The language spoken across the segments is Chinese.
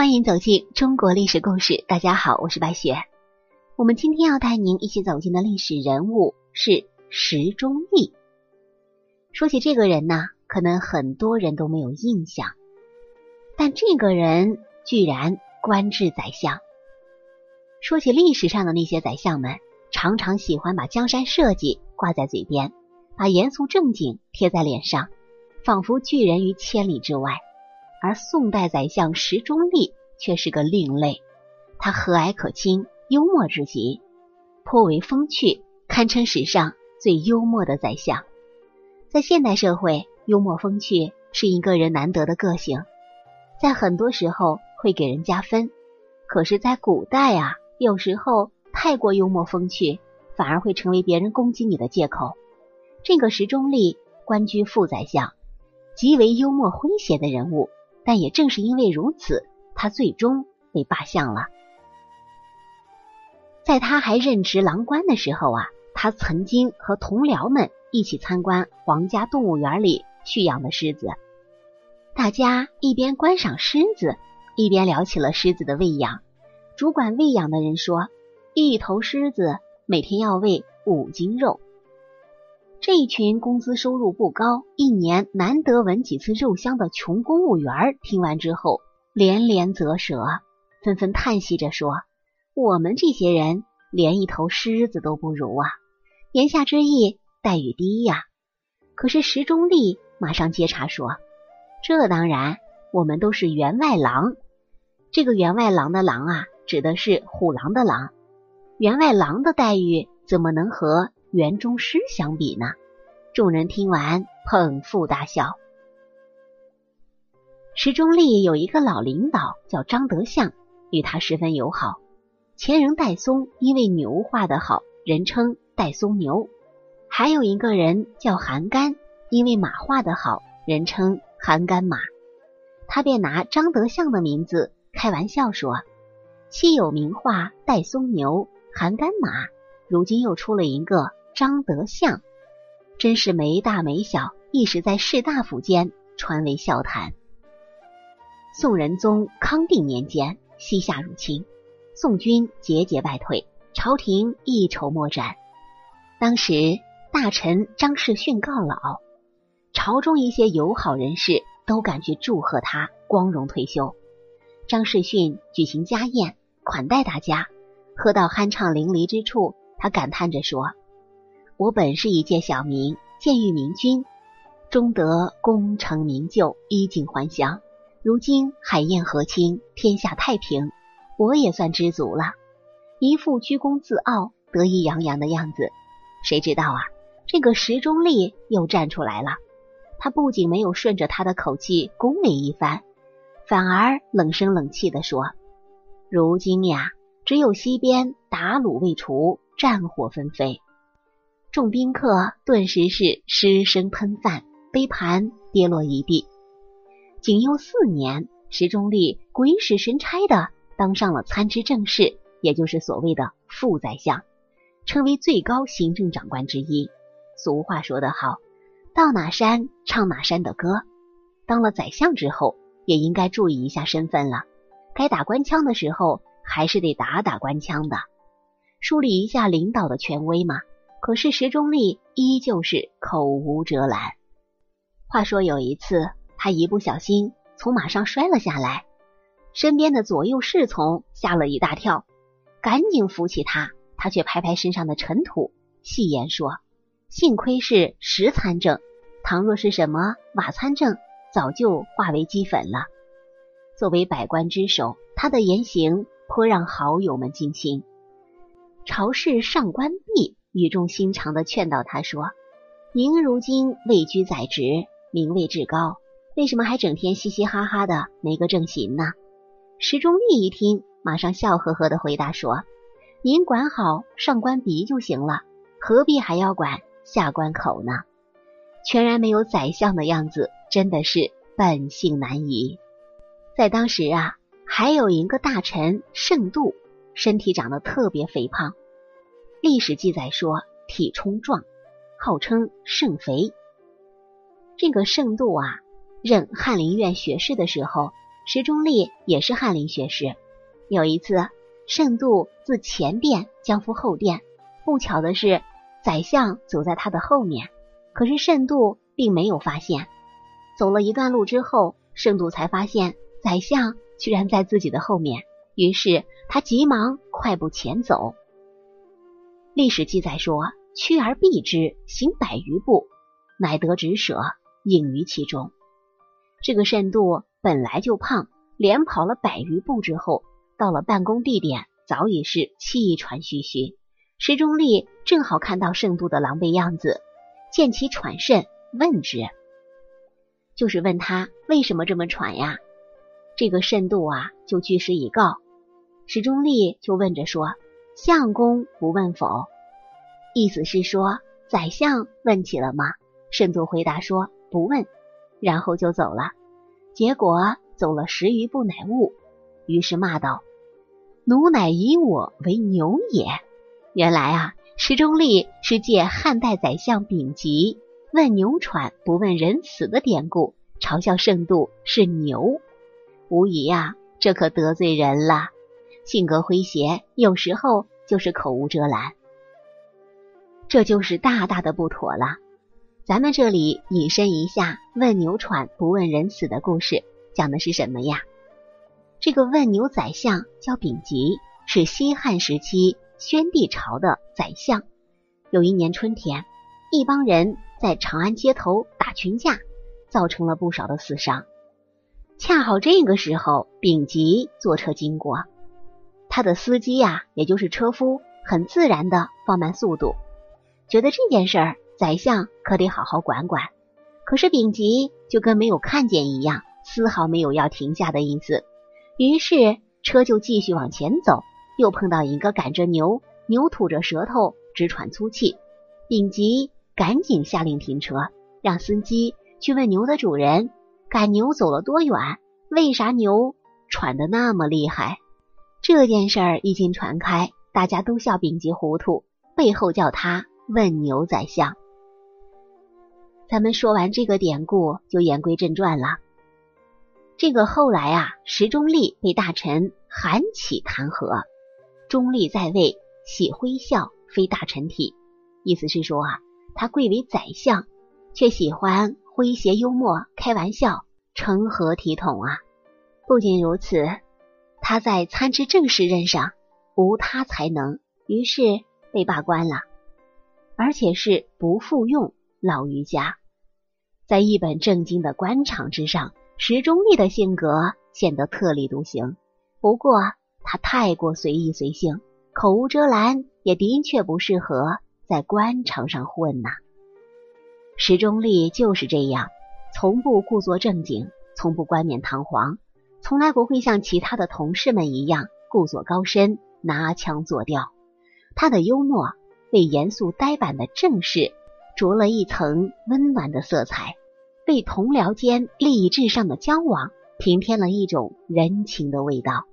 欢迎走进中国历史故事。大家好，我是白雪。我们今天要带您一起走进的历史人物是石中立。说起这个人呢，可能很多人都没有印象，但这个人居然官至宰相。说起历史上的那些宰相们，常常喜欢把江山社稷挂在嘴边，把严肃正经贴在脸上，仿佛拒人于千里之外。而宋代宰相石中立却是个另类，他和蔼可亲，幽默至极，颇为风趣，堪称史上最幽默的宰相。在现代社会，幽默风趣是一个人难得的个性，在很多时候会给人加分。可是，在古代啊，有时候太过幽默风趣，反而会成为别人攻击你的借口。这个石中立官居副宰相，极为幽默诙谐的人物。但也正是因为如此，他最终被罢相了。在他还任职郎官的时候啊，他曾经和同僚们一起参观皇家动物园里蓄养的狮子。大家一边观赏狮子，一边聊起了狮子的喂养。主管喂养的人说，一头狮子每天要喂五斤肉。这一群工资收入不高、一年难得闻几次肉香的穷公务员，听完之后连连啧舌，纷纷叹息着说：“我们这些人连一头狮子都不如啊！”言下之意，待遇低呀。可是石中立马上接茬说：“这当然，我们都是员外郎。这个员外郎的郎啊，指的是虎狼的狼。员外郎的待遇怎么能和？”园中诗相比呢？众人听完捧腹大笑。池中立有一个老领导叫张德相，与他十分友好。前人戴嵩因为牛画得好，人称戴嵩牛；还有一个人叫韩干，因为马画得好，人称韩干马。他便拿张德相的名字开玩笑说：“昔有名画戴嵩牛，韩干马，如今又出了一个。”张德相真是没大没小，一时在士大夫间传为笑谈。宋仁宗康定年间，西夏入侵，宋军节节败退，朝廷一筹莫展。当时大臣张世训告老，朝中一些友好人士都赶去祝贺他光荣退休。张世训举行家宴，款待大家，喝到酣畅淋漓之处，他感叹着说。我本是一介小民，见遇明君，终得功成名就，衣锦还乡。如今海晏河清，天下太平，我也算知足了。一副居功自傲、得意洋洋的样子。谁知道啊，这个石中立又站出来了。他不仅没有顺着他的口气恭维一番，反而冷声冷气的说：“如今呀，只有西边打虏未除，战火纷飞。”众宾客顿时是失声喷饭，杯盘跌落一地。景佑四年，石中立鬼使神差的当上了参知政事，也就是所谓的副宰相，成为最高行政长官之一。俗话说得好，到哪山唱哪山的歌。当了宰相之后，也应该注意一下身份了。该打官腔的时候，还是得打打官腔的，树立一下领导的权威嘛。可是石中立依旧是口无遮拦。话说有一次，他一不小心从马上摔了下来，身边的左右侍从吓了一大跳，赶紧扶起他。他却拍拍身上的尘土，戏言说：“幸亏是石参政，倘若是什么瓦参政，早就化为齑粉了。”作为百官之首，他的言行颇让好友们惊心。朝事上官弼。语重心长的劝导他说：“您如今位居宰职，名位至高，为什么还整天嘻嘻哈哈的没个正形呢？”石中立一听，马上笑呵呵的回答说：“您管好上官鼻就行了，何必还要管下官口呢？”全然没有宰相的样子，真的是本性难移。在当时啊，还有一个大臣盛度，身体长得特别肥胖。历史记载说，体冲壮，号称盛肥。这个盛度啊，任翰林院学士的时候，石中立也是翰林学士。有一次，慎度自前殿将赴后殿，不巧的是，宰相走在他的后面，可是慎度并没有发现。走了一段路之后，慎度才发现宰相居然在自己的后面，于是他急忙快步前走。历史记载说：“趋而避之，行百余步，乃得止舍，隐于其中。”这个慎度本来就胖，连跑了百余步之后，到了办公地点，早已是气喘吁吁。石中立正好看到慎度的狼狈样子，见其喘甚，问之，就是问他为什么这么喘呀？这个慎度啊，就据实以告。石中立就问着说：“相公不问否？”意思是说，宰相问起了吗？慎度回答说：“不问。”然后就走了，结果走了十余步乃悟，于是骂道：“奴乃以我为牛也！”原来啊，石中立是借汉代宰相丙吉问牛喘不问人死的典故，嘲笑圣度是牛。无疑啊，这可得罪人了。性格诙谐，有时候就是口无遮拦，这就是大大的不妥了。咱们这里引申一下，问牛喘不问人死的故事，讲的是什么呀？这个问牛宰相叫丙吉，是西汉时期宣帝朝的宰相。有一年春天，一帮人在长安街头打群架，造成了不少的死伤。恰好这个时候，丙吉坐车经过，他的司机呀，也就是车夫，很自然的放慢速度，觉得这件事儿。宰相可得好好管管，可是丙吉就跟没有看见一样，丝毫没有要停下的意思。于是车就继续往前走，又碰到一个赶着牛，牛吐着舌头直喘粗气。丙吉赶紧下令停车，让司机去问牛的主人赶牛走了多远，为啥牛喘得那么厉害？这件事儿一经传开，大家都笑丙吉糊涂，背后叫他问牛宰相。咱们说完这个典故，就言归正传了。这个后来啊，石中立被大臣韩起弹劾，中立在位，喜挥笑，非大臣体。意思是说啊，他贵为宰相，却喜欢诙谐幽默、开玩笑，成何体统啊？不仅如此，他在参知政事任上无他才能，于是被罢官了，而且是不复用，老于家。在一本正经的官场之上，石中立的性格显得特立独行。不过他太过随意随性，口无遮拦，也的确不适合在官场上混呐。石中立就是这样，从不故作正经，从不冠冕堂皇，从来不会像其他的同事们一样故作高深、拿腔作调。他的幽默为严肃呆板的正事着了一层温暖的色彩。为同僚间利益至上的交往平添了一种人情的味道，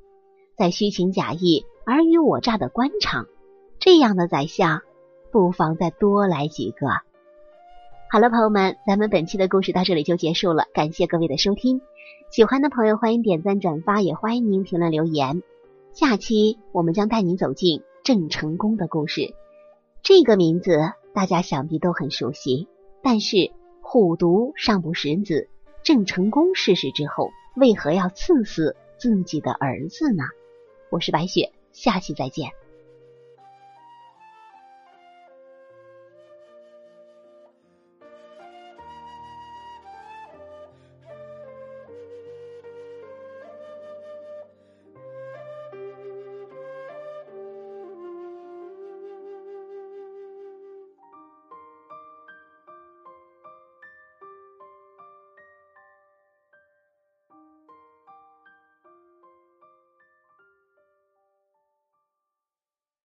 在虚情假意、尔虞我诈的官场，这样的宰相不妨再多来几个。好了，朋友们，咱们本期的故事到这里就结束了，感谢各位的收听。喜欢的朋友欢迎点赞转发，也欢迎您评论留言。下期我们将带您走进郑成功的故事。这个名字大家想必都很熟悉，但是。虎毒尚不食子，郑成功逝世之后，为何要赐死自己的儿子呢？我是白雪，下期再见。